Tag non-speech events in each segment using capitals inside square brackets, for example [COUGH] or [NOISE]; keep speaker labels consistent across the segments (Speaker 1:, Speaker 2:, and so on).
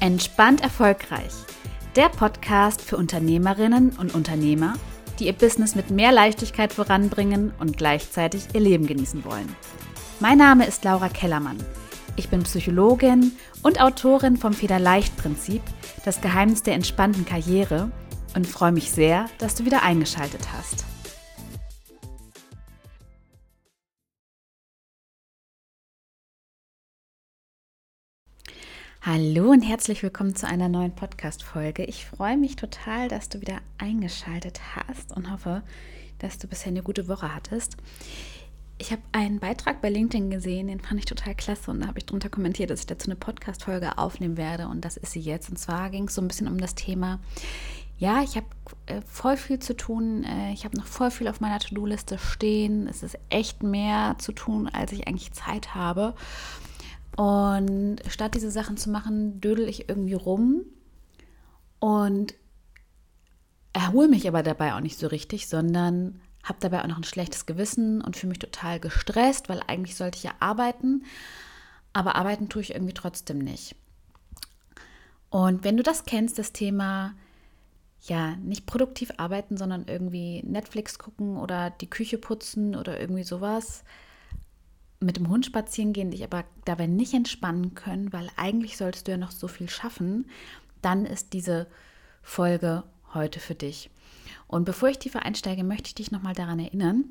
Speaker 1: Entspannt erfolgreich. Der Podcast für Unternehmerinnen und Unternehmer, die ihr Business mit mehr Leichtigkeit voranbringen und gleichzeitig ihr Leben genießen wollen. Mein Name ist Laura Kellermann. Ich bin Psychologin und Autorin vom Federleicht-Prinzip, das Geheimnis der entspannten Karriere und freue mich sehr, dass du wieder eingeschaltet hast. Hallo und herzlich willkommen zu einer neuen Podcast-Folge. Ich freue mich total, dass du wieder eingeschaltet hast und hoffe, dass du bisher eine gute Woche hattest. Ich habe einen Beitrag bei LinkedIn gesehen, den fand ich total klasse und da habe ich drunter kommentiert, dass ich dazu eine Podcast-Folge aufnehmen werde und das ist sie jetzt. Und zwar ging es so ein bisschen um das Thema, ja, ich habe äh, voll viel zu tun, äh, ich habe noch voll viel auf meiner To-Do-Liste stehen, es ist echt mehr zu tun, als ich eigentlich Zeit habe. Und statt diese Sachen zu machen, dödel ich irgendwie rum und erhole mich aber dabei auch nicht so richtig, sondern habe dabei auch noch ein schlechtes Gewissen und fühle mich total gestresst, weil eigentlich sollte ich ja arbeiten, aber arbeiten tue ich irgendwie trotzdem nicht. Und wenn du das kennst, das Thema, ja, nicht produktiv arbeiten, sondern irgendwie Netflix gucken oder die Küche putzen oder irgendwie sowas, mit dem Hund spazieren gehen, dich aber dabei nicht entspannen können, weil eigentlich solltest du ja noch so viel schaffen, dann ist diese Folge heute für dich. Und bevor ich tiefer einsteige, möchte ich dich nochmal daran erinnern,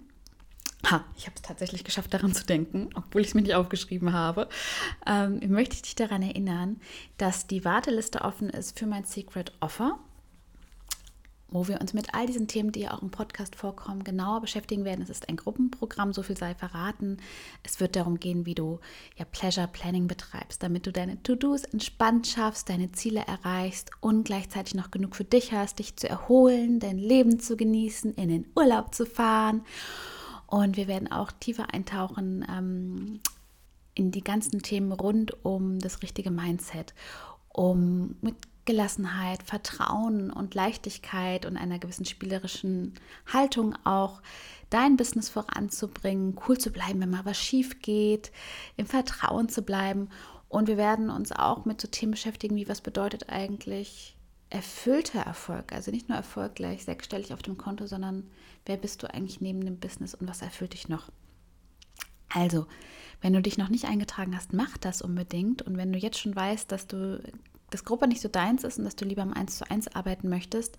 Speaker 1: Ha, ich habe es tatsächlich geschafft, daran zu denken, obwohl ich es mir nicht aufgeschrieben habe. Ähm, möchte ich dich daran erinnern, dass die Warteliste offen ist für mein Secret Offer wo wir uns mit all diesen Themen, die ja auch im Podcast vorkommen, genauer beschäftigen werden. Es ist ein Gruppenprogramm, so viel sei verraten. Es wird darum gehen, wie du ja Pleasure Planning betreibst, damit du deine To-Dos entspannt schaffst, deine Ziele erreichst und gleichzeitig noch genug für dich hast, dich zu erholen, dein Leben zu genießen, in den Urlaub zu fahren. Und wir werden auch tiefer eintauchen ähm, in die ganzen Themen rund um das richtige Mindset, um mit Gelassenheit, Vertrauen und Leichtigkeit und einer gewissen spielerischen Haltung auch dein Business voranzubringen, cool zu bleiben, wenn mal was schief geht, im Vertrauen zu bleiben. Und wir werden uns auch mit so Themen beschäftigen, wie was bedeutet eigentlich erfüllter Erfolg. Also nicht nur Erfolg gleich sechsstellig auf dem Konto, sondern wer bist du eigentlich neben dem Business und was erfüllt dich noch? Also, wenn du dich noch nicht eingetragen hast, mach das unbedingt. Und wenn du jetzt schon weißt, dass du das Gruppe nicht so deins ist und dass du lieber im 1 zu 1 arbeiten möchtest,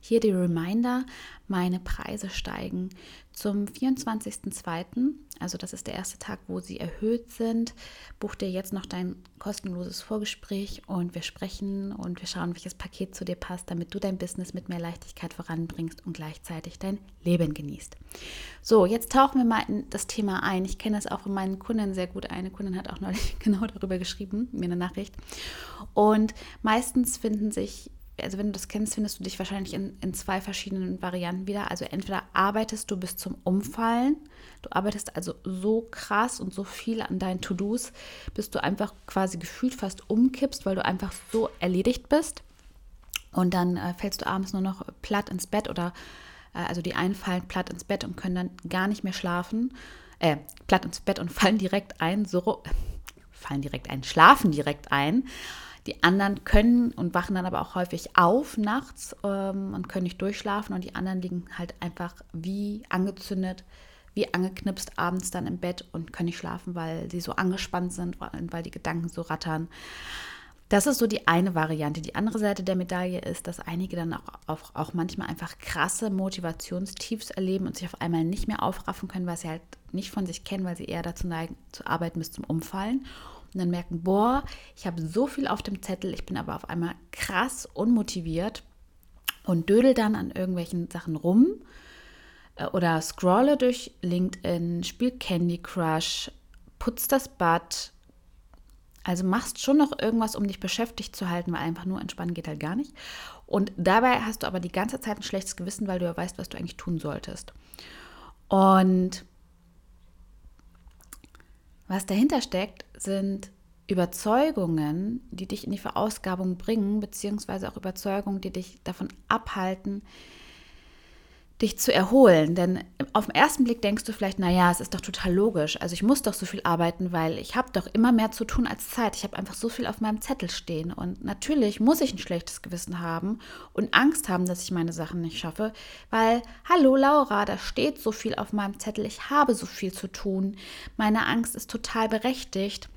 Speaker 1: hier die Reminder, meine Preise steigen zum 24.02., also das ist der erste Tag, wo sie erhöht sind, buch dir jetzt noch dein kostenloses Vorgespräch und wir sprechen und wir schauen, welches Paket zu dir passt, damit du dein Business mit mehr Leichtigkeit voranbringst und gleichzeitig dein Leben genießt. So, jetzt tauchen wir mal in das Thema ein. Ich kenne es auch von meinen Kunden sehr gut. Eine Kundin hat auch neulich [LAUGHS] genau darüber geschrieben, mir eine Nachricht. Und meistens finden sich also wenn du das kennst, findest du dich wahrscheinlich in, in zwei verschiedenen Varianten wieder. Also entweder arbeitest du bis zum Umfallen, du arbeitest also so krass und so viel an deinen To-Dos, bis du einfach quasi gefühlt fast umkippst, weil du einfach so erledigt bist. Und dann äh, fällst du abends nur noch platt ins Bett oder äh, also die einen fallen platt ins Bett und können dann gar nicht mehr schlafen. Äh, platt ins Bett und [LAUGHS] fallen direkt ein, so fallen direkt ein, schlafen direkt ein. Die anderen können und wachen dann aber auch häufig auf nachts ähm, und können nicht durchschlafen und die anderen liegen halt einfach wie angezündet, wie angeknipst abends dann im Bett und können nicht schlafen, weil sie so angespannt sind, weil die Gedanken so rattern. Das ist so die eine Variante. Die andere Seite der Medaille ist, dass einige dann auch, auch, auch, manchmal einfach krasse Motivationstiefs erleben und sich auf einmal nicht mehr aufraffen können, weil sie halt nicht von sich kennen, weil sie eher dazu neigen, zu arbeiten bis zum Umfallen und dann merken, boah, ich habe so viel auf dem Zettel, ich bin aber auf einmal krass unmotiviert und dödel dann an irgendwelchen Sachen rum äh, oder scrolle durch LinkedIn, spiel Candy Crush, putz das Bad. Also machst schon noch irgendwas, um dich beschäftigt zu halten, weil einfach nur entspannen geht halt gar nicht. Und dabei hast du aber die ganze Zeit ein schlechtes Gewissen, weil du ja weißt, was du eigentlich tun solltest. Und was dahinter steckt, sind Überzeugungen, die dich in die Verausgabung bringen, beziehungsweise auch Überzeugungen, die dich davon abhalten, dich zu erholen. Denn auf den ersten Blick denkst du vielleicht, naja, es ist doch total logisch. Also ich muss doch so viel arbeiten, weil ich habe doch immer mehr zu tun als Zeit. Ich habe einfach so viel auf meinem Zettel stehen. Und natürlich muss ich ein schlechtes Gewissen haben und Angst haben, dass ich meine Sachen nicht schaffe. Weil, hallo Laura, da steht so viel auf meinem Zettel. Ich habe so viel zu tun. Meine Angst ist total berechtigt.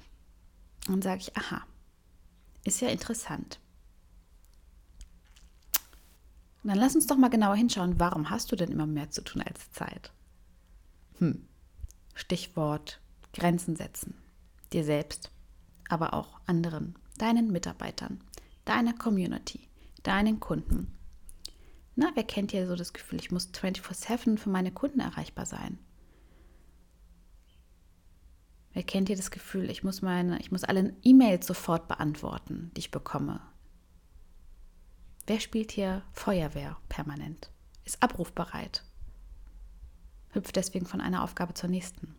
Speaker 1: Und sage ich, aha, ist ja interessant. Und dann lass uns doch mal genauer hinschauen, warum hast du denn immer mehr zu tun als Zeit? Hm. Stichwort Grenzen setzen. Dir selbst, aber auch anderen, deinen Mitarbeitern, deiner Community, deinen Kunden. Na, wer kennt ja so das Gefühl, ich muss 24/7 für meine Kunden erreichbar sein? Wer kennt hier das Gefühl, ich muss meine, ich muss alle E-Mails sofort beantworten, die ich bekomme? Wer spielt hier Feuerwehr permanent? Ist abrufbereit? Hüpft deswegen von einer Aufgabe zur nächsten.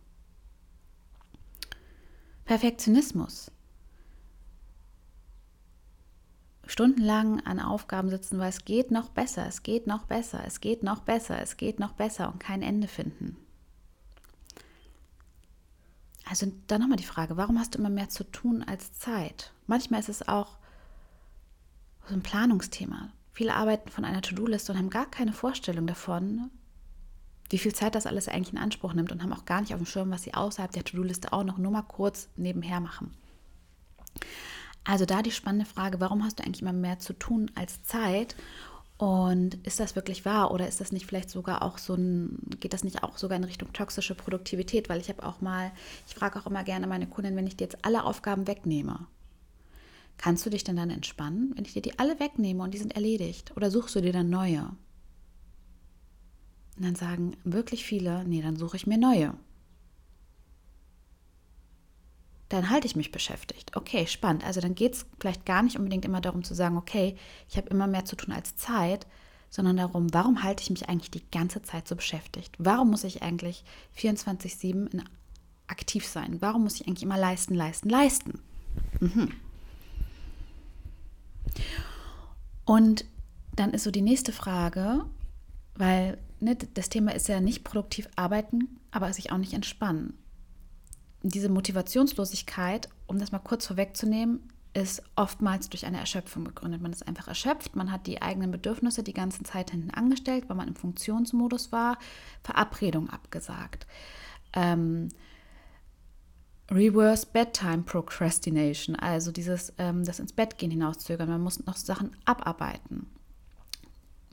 Speaker 1: Perfektionismus. Stundenlang an Aufgaben sitzen, weil es geht noch besser, es geht noch besser, es geht noch besser, es geht noch besser und kein Ende finden. Also dann nochmal die Frage, warum hast du immer mehr zu tun als Zeit? Manchmal ist es auch so ein Planungsthema. Viele arbeiten von einer To-Do-Liste und haben gar keine Vorstellung davon, wie viel Zeit das alles eigentlich in Anspruch nimmt und haben auch gar nicht auf dem Schirm, was sie außerhalb der To-Do-Liste auch noch nur mal kurz nebenher machen. Also da die spannende Frage, warum hast du eigentlich immer mehr zu tun als Zeit? Und ist das wirklich wahr oder ist das nicht vielleicht sogar auch so ein, geht das nicht auch sogar in Richtung toxische Produktivität? Weil ich habe auch mal, ich frage auch immer gerne meine Kunden, wenn ich dir jetzt alle Aufgaben wegnehme, Kannst du dich denn dann entspannen, wenn ich dir die alle wegnehme und die sind erledigt? Oder suchst du dir dann neue? Und dann sagen wirklich viele, nee, dann suche ich mir neue. Dann halte ich mich beschäftigt. Okay, spannend. Also dann geht es vielleicht gar nicht unbedingt immer darum zu sagen, okay, ich habe immer mehr zu tun als Zeit, sondern darum, warum halte ich mich eigentlich die ganze Zeit so beschäftigt? Warum muss ich eigentlich 24-7 aktiv sein? Warum muss ich eigentlich immer leisten, leisten, leisten? Mhm. Und dann ist so die nächste Frage, weil ne, das Thema ist ja nicht produktiv arbeiten, aber sich auch nicht entspannen. Diese Motivationslosigkeit, um das mal kurz vorwegzunehmen, ist oftmals durch eine Erschöpfung begründet. Man ist einfach erschöpft, man hat die eigenen Bedürfnisse die ganze Zeit hinten angestellt, weil man im Funktionsmodus war, Verabredung abgesagt. Ähm, Reverse Bedtime Procrastination, also dieses ähm, das ins Bett gehen hinauszögern. Man muss noch Sachen abarbeiten.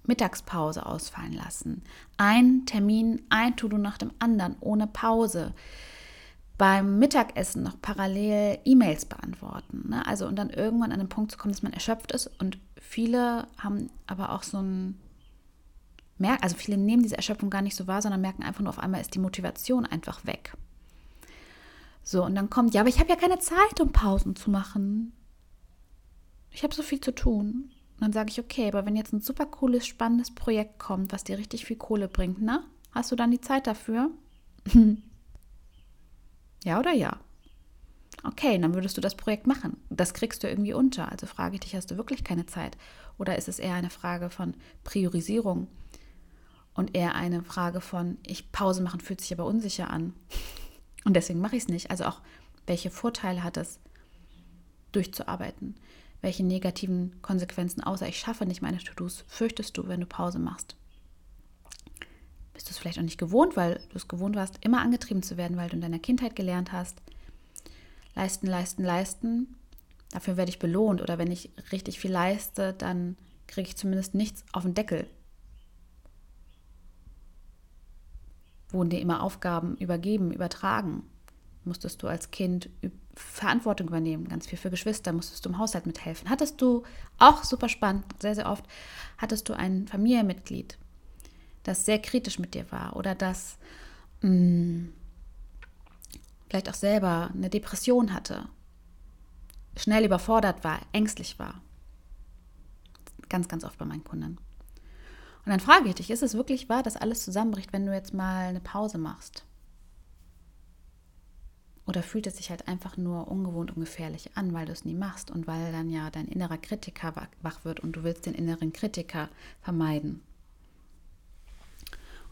Speaker 1: Mittagspause ausfallen lassen. Ein Termin, ein To-Do nach dem anderen, ohne Pause. Beim Mittagessen noch parallel E-Mails beantworten. Ne? Also und dann irgendwann an den Punkt zu kommen, dass man erschöpft ist. Und viele haben aber auch so ein also viele nehmen diese Erschöpfung gar nicht so wahr, sondern merken einfach nur auf einmal ist die Motivation einfach weg. So, und dann kommt, ja, aber ich habe ja keine Zeit, um Pausen zu machen. Ich habe so viel zu tun. Und dann sage ich, okay, aber wenn jetzt ein super cooles, spannendes Projekt kommt, was dir richtig viel Kohle bringt, na, hast du dann die Zeit dafür? [LAUGHS] ja oder ja? Okay, dann würdest du das Projekt machen. Das kriegst du irgendwie unter. Also frage ich dich, hast du wirklich keine Zeit? Oder ist es eher eine Frage von Priorisierung und eher eine Frage von, ich Pause machen fühlt sich aber unsicher an. Und deswegen mache ich es nicht. Also auch, welche Vorteile hat es, durchzuarbeiten? Welche negativen Konsequenzen, außer ich schaffe nicht meine To-Dos, fürchtest du, wenn du Pause machst? Bist du es vielleicht auch nicht gewohnt, weil du es gewohnt warst, immer angetrieben zu werden, weil du in deiner Kindheit gelernt hast, leisten, leisten, leisten, dafür werde ich belohnt. Oder wenn ich richtig viel leiste, dann kriege ich zumindest nichts auf den Deckel. Wurden dir immer Aufgaben übergeben, übertragen. Musstest du als Kind Verantwortung übernehmen, ganz viel für Geschwister, musstest du im Haushalt mithelfen. Hattest du, auch super spannend, sehr, sehr oft, hattest du ein Familienmitglied, das sehr kritisch mit dir war oder das mh, hm, vielleicht auch selber eine Depression hatte, schnell überfordert war, ängstlich war. Ganz, ganz oft bei meinen Kunden. Und dann frage ich dich, ist es wirklich wahr, dass alles zusammenbricht, wenn du jetzt mal eine Pause machst? Oder fühlt es sich halt einfach nur ungewohnt und gefährlich an, weil du es nie machst und weil dann ja dein innerer Kritiker wach wird und du willst den inneren Kritiker vermeiden?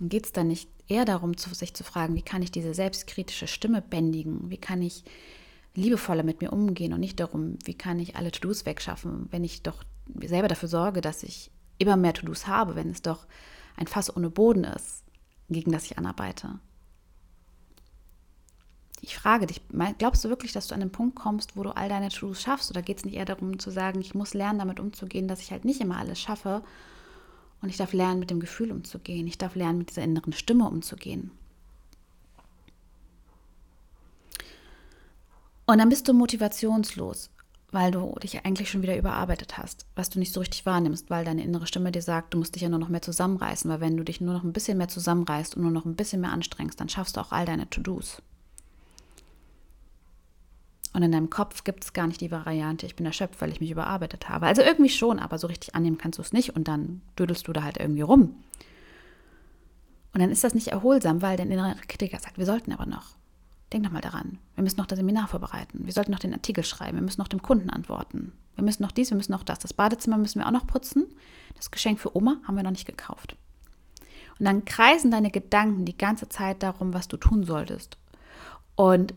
Speaker 1: Und geht es dann nicht eher darum, sich zu fragen, wie kann ich diese selbstkritische Stimme bändigen? Wie kann ich liebevoller mit mir umgehen und nicht darum, wie kann ich alle To-Dos wegschaffen, wenn ich doch selber dafür sorge, dass ich immer mehr To-Dos habe, wenn es doch ein Fass ohne Boden ist, gegen das ich anarbeite. Ich frage dich, glaubst du wirklich, dass du an den Punkt kommst, wo du all deine To-Dos schaffst? Oder geht es nicht eher darum zu sagen, ich muss lernen, damit umzugehen, dass ich halt nicht immer alles schaffe und ich darf lernen, mit dem Gefühl umzugehen. Ich darf lernen, mit dieser inneren Stimme umzugehen. Und dann bist du motivationslos, weil du dich eigentlich schon wieder überarbeitet hast, was du nicht so richtig wahrnimmst, weil deine innere Stimme dir sagt, du musst dich ja nur noch mehr zusammenreißen, weil wenn du dich nur noch ein bisschen mehr zusammenreißt und nur noch ein bisschen mehr anstrengst, dann schaffst du auch all deine To-Dos. Und in deinem Kopf gibt es gar nicht die Variante, ich bin erschöpft, weil ich mich überarbeitet habe. Also irgendwie schon, aber so richtig annehmen kannst du es nicht und dann dödelst du da halt irgendwie rum. Und dann ist das nicht erholsam, weil dein innerer Kritiker sagt, wir sollten aber noch. Denk noch mal daran. Wir müssen noch das Seminar vorbereiten. Wir sollten noch den Artikel schreiben. Wir müssen noch dem Kunden antworten. Wir müssen noch dies, wir müssen noch das. Das Badezimmer müssen wir auch noch putzen. Das Geschenk für Oma haben wir noch nicht gekauft. Und dann kreisen deine Gedanken die ganze Zeit darum, was du tun solltest. Und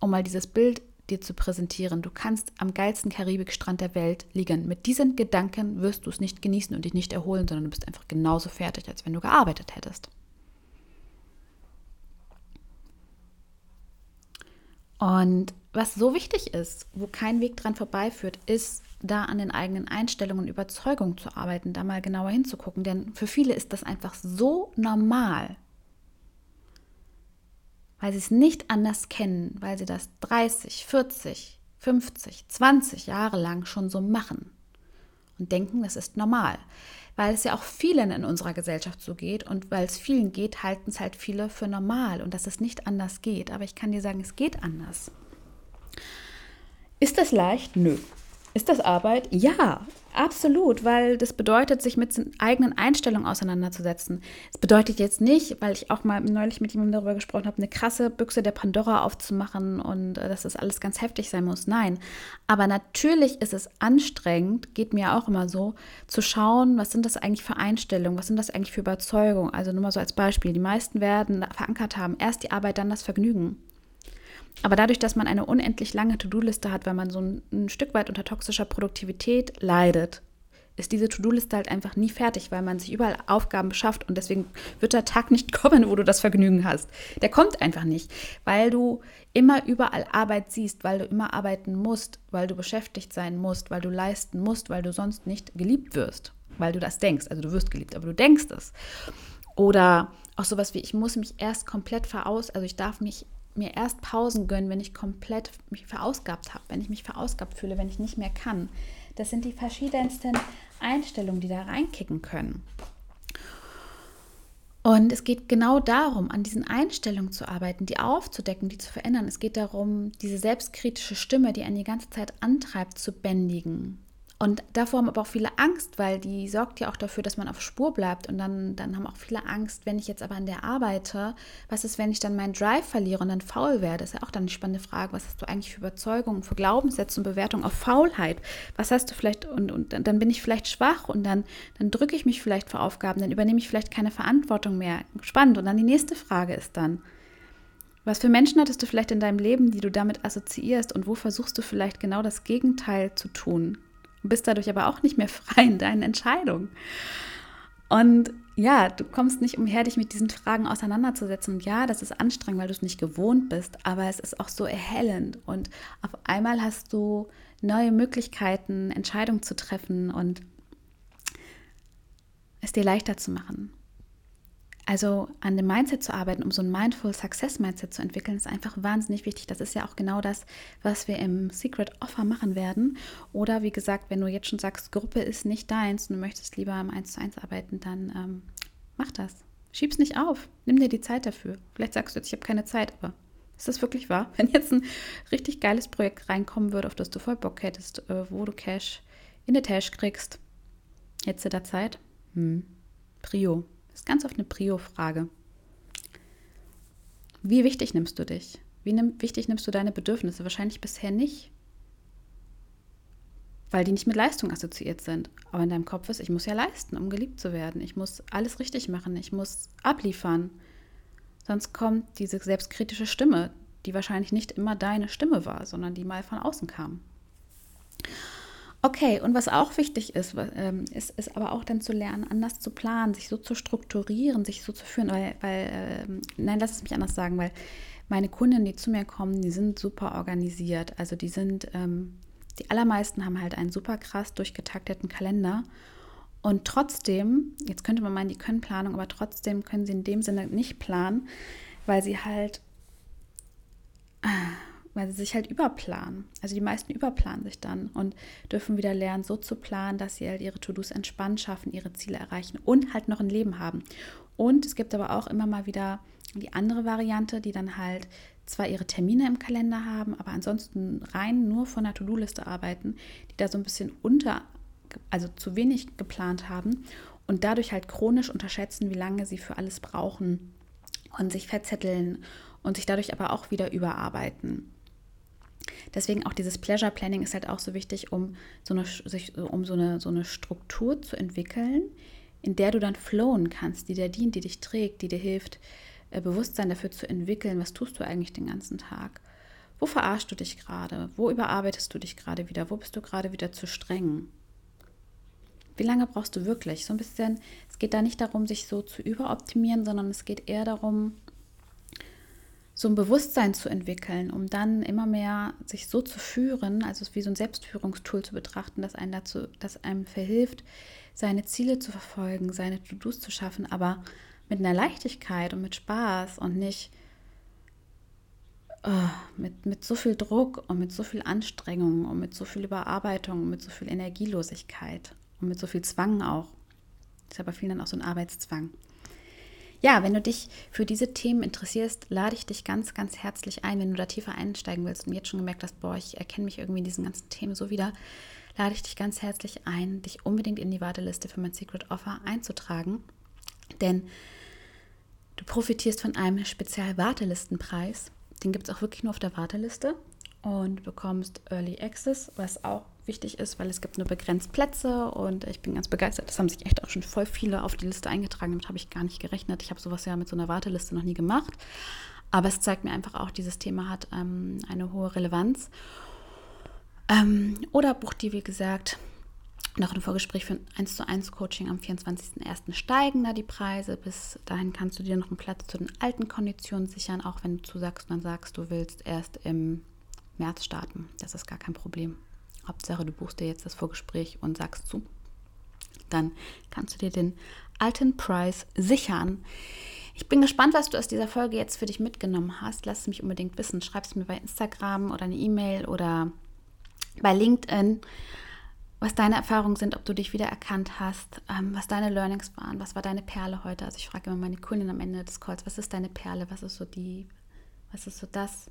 Speaker 1: um mal dieses Bild dir zu präsentieren. Du kannst am geilsten Karibikstrand der Welt liegen. Mit diesen Gedanken wirst du es nicht genießen und dich nicht erholen, sondern du bist einfach genauso fertig, als wenn du gearbeitet hättest. Und was so wichtig ist, wo kein Weg dran vorbeiführt, ist, da an den eigenen Einstellungen und Überzeugungen zu arbeiten, da mal genauer hinzugucken. Denn für viele ist das einfach so normal, weil sie es nicht anders kennen, weil sie das 30, 40, 50, 20 Jahre lang schon so machen und denken, das ist normal. Weil es ja auch vielen in unserer Gesellschaft so geht und weil es vielen geht, halten es halt viele für normal und dass es nicht anders geht. Aber ich kann dir sagen, es geht anders. Ist das leicht? Nö. Ist das Arbeit? Ja, absolut, weil das bedeutet, sich mit eigenen Einstellungen auseinanderzusetzen. Es bedeutet jetzt nicht, weil ich auch mal neulich mit jemandem darüber gesprochen habe, eine krasse Büchse der Pandora aufzumachen und äh, dass das alles ganz heftig sein muss. Nein, aber natürlich ist es anstrengend, geht mir auch immer so, zu schauen, was sind das eigentlich für Einstellungen, was sind das eigentlich für Überzeugungen. Also nur mal so als Beispiel, die meisten werden verankert haben, erst die Arbeit, dann das Vergnügen. Aber dadurch, dass man eine unendlich lange To-Do-Liste hat, weil man so ein, ein, Stück weit unter toxischer Produktivität leidet, ist diese To-Do-Liste halt einfach nie fertig, weil man sich überall Aufgaben beschafft und deswegen wird der Tag nicht [LAUGHS] kommen, wo du das Vergnügen hast. Der kommt einfach nicht, weil du immer überall Arbeit siehst, weil du immer arbeiten musst, weil du beschäftigt sein musst, weil du leisten musst, weil du sonst nicht geliebt wirst, weil du das denkst. Also du wirst geliebt, aber du denkst es. Oder auch sowas wie, ich muss mich erst komplett veraus, also ich darf mich mir erst Pausen gönnen, wenn ich komplett mich verausgabt habe, wenn ich mich verausgabt fühle, wenn ich nicht mehr kann. Das sind die verschiedensten Einstellungen, die da reinkicken können. Und es geht genau darum, an diesen Einstellungen zu arbeiten, die aufzudecken, die zu verändern. Es geht darum, diese selbstkritische Stimme, die einen die ganze Zeit antreibt, zu bändigen. Und davor haben aber auch viele Angst, weil die sorgt ja auch dafür, dass man auf Spur bleibt. Und dann, dann haben auch viele Angst, wenn ich jetzt aber an der arbeite, was ist, wenn ich dann meinen Drive verliere und dann faul werde? Das ist ja auch dann eine spannende Frage. Was hast du eigentlich für Überzeugungen, für Glaubenssätze und Bewertungen auf Faulheit? Was hast du vielleicht, und, und dann bin ich vielleicht schwach und dann, dann drücke ich mich vielleicht vor Aufgaben, dann übernehme ich vielleicht keine Verantwortung mehr. Spannend. Und dann die nächste Frage ist dann, was für Menschen hattest du vielleicht in deinem Leben, die du damit assoziierst und wo versuchst du vielleicht genau das Gegenteil zu tun? Bist dadurch aber auch nicht mehr frei in deinen Entscheidungen. Und ja, du kommst nicht umher, dich mit diesen Fragen auseinanderzusetzen. Und ja, das ist anstrengend, weil du es nicht gewohnt bist, aber es ist auch so erhellend. Und auf einmal hast du neue Möglichkeiten, Entscheidungen zu treffen und es dir leichter zu machen. Also an dem Mindset zu arbeiten, um so ein Mindful Success Mindset zu entwickeln, ist einfach wahnsinnig wichtig. Das ist ja auch genau das, was wir im Secret Offer machen werden. Oder wie gesagt, wenn du jetzt schon sagst, Gruppe ist nicht deins und du möchtest lieber im 1 zu 1 arbeiten, dann ähm, mach das. Schieb's nicht auf. Nimm dir die Zeit dafür. Vielleicht sagst du jetzt, ich habe keine Zeit, aber ist das wirklich wahr? [LAUGHS] Wenn jetzt ein richtig geiles Projekt reinkommen würde, auf das du voll Bock hättest, äh, wo du Cash in der Tasche kriegst, hättest du da Zeit? Hm. Prio. Das ist ganz oft eine Prio-Frage. Wie wichtig nimmst du dich? Wie nimm, wichtig nimmst du deine Bedürfnisse? Wahrscheinlich bisher nicht. weil die nicht mit Leistung assoziiert sind. Aber in deinem Kopf ist, ich muss ja leisten, um geliebt zu werden. Ich muss alles richtig machen, ich muss abliefern. Sonst kommt diese selbstkritische Stimme, die wahrscheinlich nicht immer deine Stimme war, sondern die mal von außen kam. Okay, und was auch wichtig ist, ähm, ist, ist aber auch dann zu lernen, anders zu planen, sich so zu strukturieren, sich so zu führen, weil, weil äh, nein, lass es mich anders sagen, weil meine Kunden, die zu mir kommen, die sind super organisiert. Also die sind, ähm, die allermeisten haben halt einen super krass durchgetakteten Kalender. Und trotzdem, jetzt könnte man meinen, die können Planung, aber trotzdem können sie in dem Sinne nicht planen, weil sie halt weil sie sich halt überplanen. Also die meisten überplanen sich dann und dürfen wieder lernen, so zu planen, dass sie halt ihre To-Dos entspannt schaffen, ihre Ziele erreichen und halt noch ein Leben haben. Und es gibt aber auch immer mal wieder die andere Variante, die dann halt zwar ihre Termine im Kalender haben, aber ansonsten rein nur von der To-Do-Liste arbeiten, die da so ein bisschen unter, also zu wenig geplant haben und dadurch halt chronisch unterschätzen, wie lange sie für alles brauchen und sich verzetteln und sich dadurch aber auch wieder überarbeiten. Deswegen auch dieses Pleasure Planning ist halt auch so wichtig, um so eine, um so eine, so eine Struktur zu entwickeln, in der du dann flowen kannst, die dir dient, die dich trägt, die dir hilft, äh, Bewusstsein dafür zu entwickeln, was tust du eigentlich den ganzen Tag. Wo verarschst du dich gerade? Wo überarbeitest du dich gerade wieder? Wo bist du gerade wieder zu streng? Wie lange brauchst du wirklich? So ein bisschen, es geht da nicht darum, sich so zu überoptimieren, sondern es geht eher darum, so ein Bewusstsein zu entwickeln, um dann immer mehr sich so zu führen, also wie so ein Selbstführungstool zu betrachten, das einen dazu, das einem verhilft, seine Ziele zu verfolgen, seine To-Dos zu schaffen, aber mit einer Leichtigkeit und mit Spaß und nicht oh, mit, mit so viel Druck und mit so viel Anstrengung und mit so viel Überarbeitung und mit so viel Energielosigkeit und mit so viel Zwang auch. Das ist aber vielen dann auch so ein Arbeitszwang. Ja, wenn du dich für diese Themen interessierst, lade ich dich ganz, ganz herzlich ein. Wenn du da tiefer einsteigen willst und jetzt schon gemerkt hast, boah, ich erkenne mich irgendwie in diesen ganzen Themen so wieder, lade ich dich ganz herzlich ein, dich unbedingt in die Warteliste für mein Secret Offer einzutragen. Denn du profitierst von einem Spezial-Wartelistenpreis. Den gibt es auch wirklich nur auf der Warteliste und bekommst Early Access, was auch wichtig ist, weil es gibt nur begrenzt Plätze und ich bin ganz begeistert. Das haben sich echt auch schon voll viele auf die Liste eingetragen. Damit habe ich gar nicht gerechnet. Ich habe sowas ja mit so einer Warteliste noch nie gemacht. Aber es zeigt mir einfach auch, dieses Thema hat ähm, eine hohe Relevanz. Ähm, oder bucht die, wie gesagt, noch ein Vorgespräch für ein 1 zu 1 Coaching am 24.01. steigen da die Preise. Bis dahin kannst du dir noch einen Platz zu den alten Konditionen sichern, auch wenn du zusagst und dann sagst, du willst erst im März starten. Das ist gar kein Problem. Hauptsache, du buchst dir jetzt das Vorgespräch und sagst zu. Dann kannst du dir den alten Preis sichern. Ich bin gespannt, was du aus dieser Folge jetzt für dich mitgenommen hast. Lass es mich unbedingt wissen. Schreib es mir bei Instagram oder eine E-Mail oder bei LinkedIn, was deine Erfahrungen sind, ob du dich wieder erkannt hast, ähm, was deine Learnings waren, was war deine Perle heute. Also ich frage immer meine Kundin am Ende des Calls, was ist deine Perle, was ist so die, was ist so das,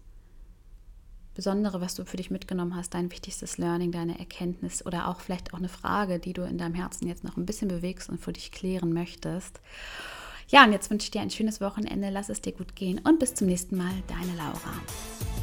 Speaker 1: Besondere, was du für dich mitgenommen hast, dein wichtigstes Learning, deine Erkenntnis oder auch vielleicht auch eine Frage, die du in deinem Herzen jetzt noch ein bisschen bewegst und für dich klären möchtest. Ja, und jetzt wünsche ich dir ein schönes Wochenende, lass es dir gut gehen und bis zum nächsten Mal, deine Laura.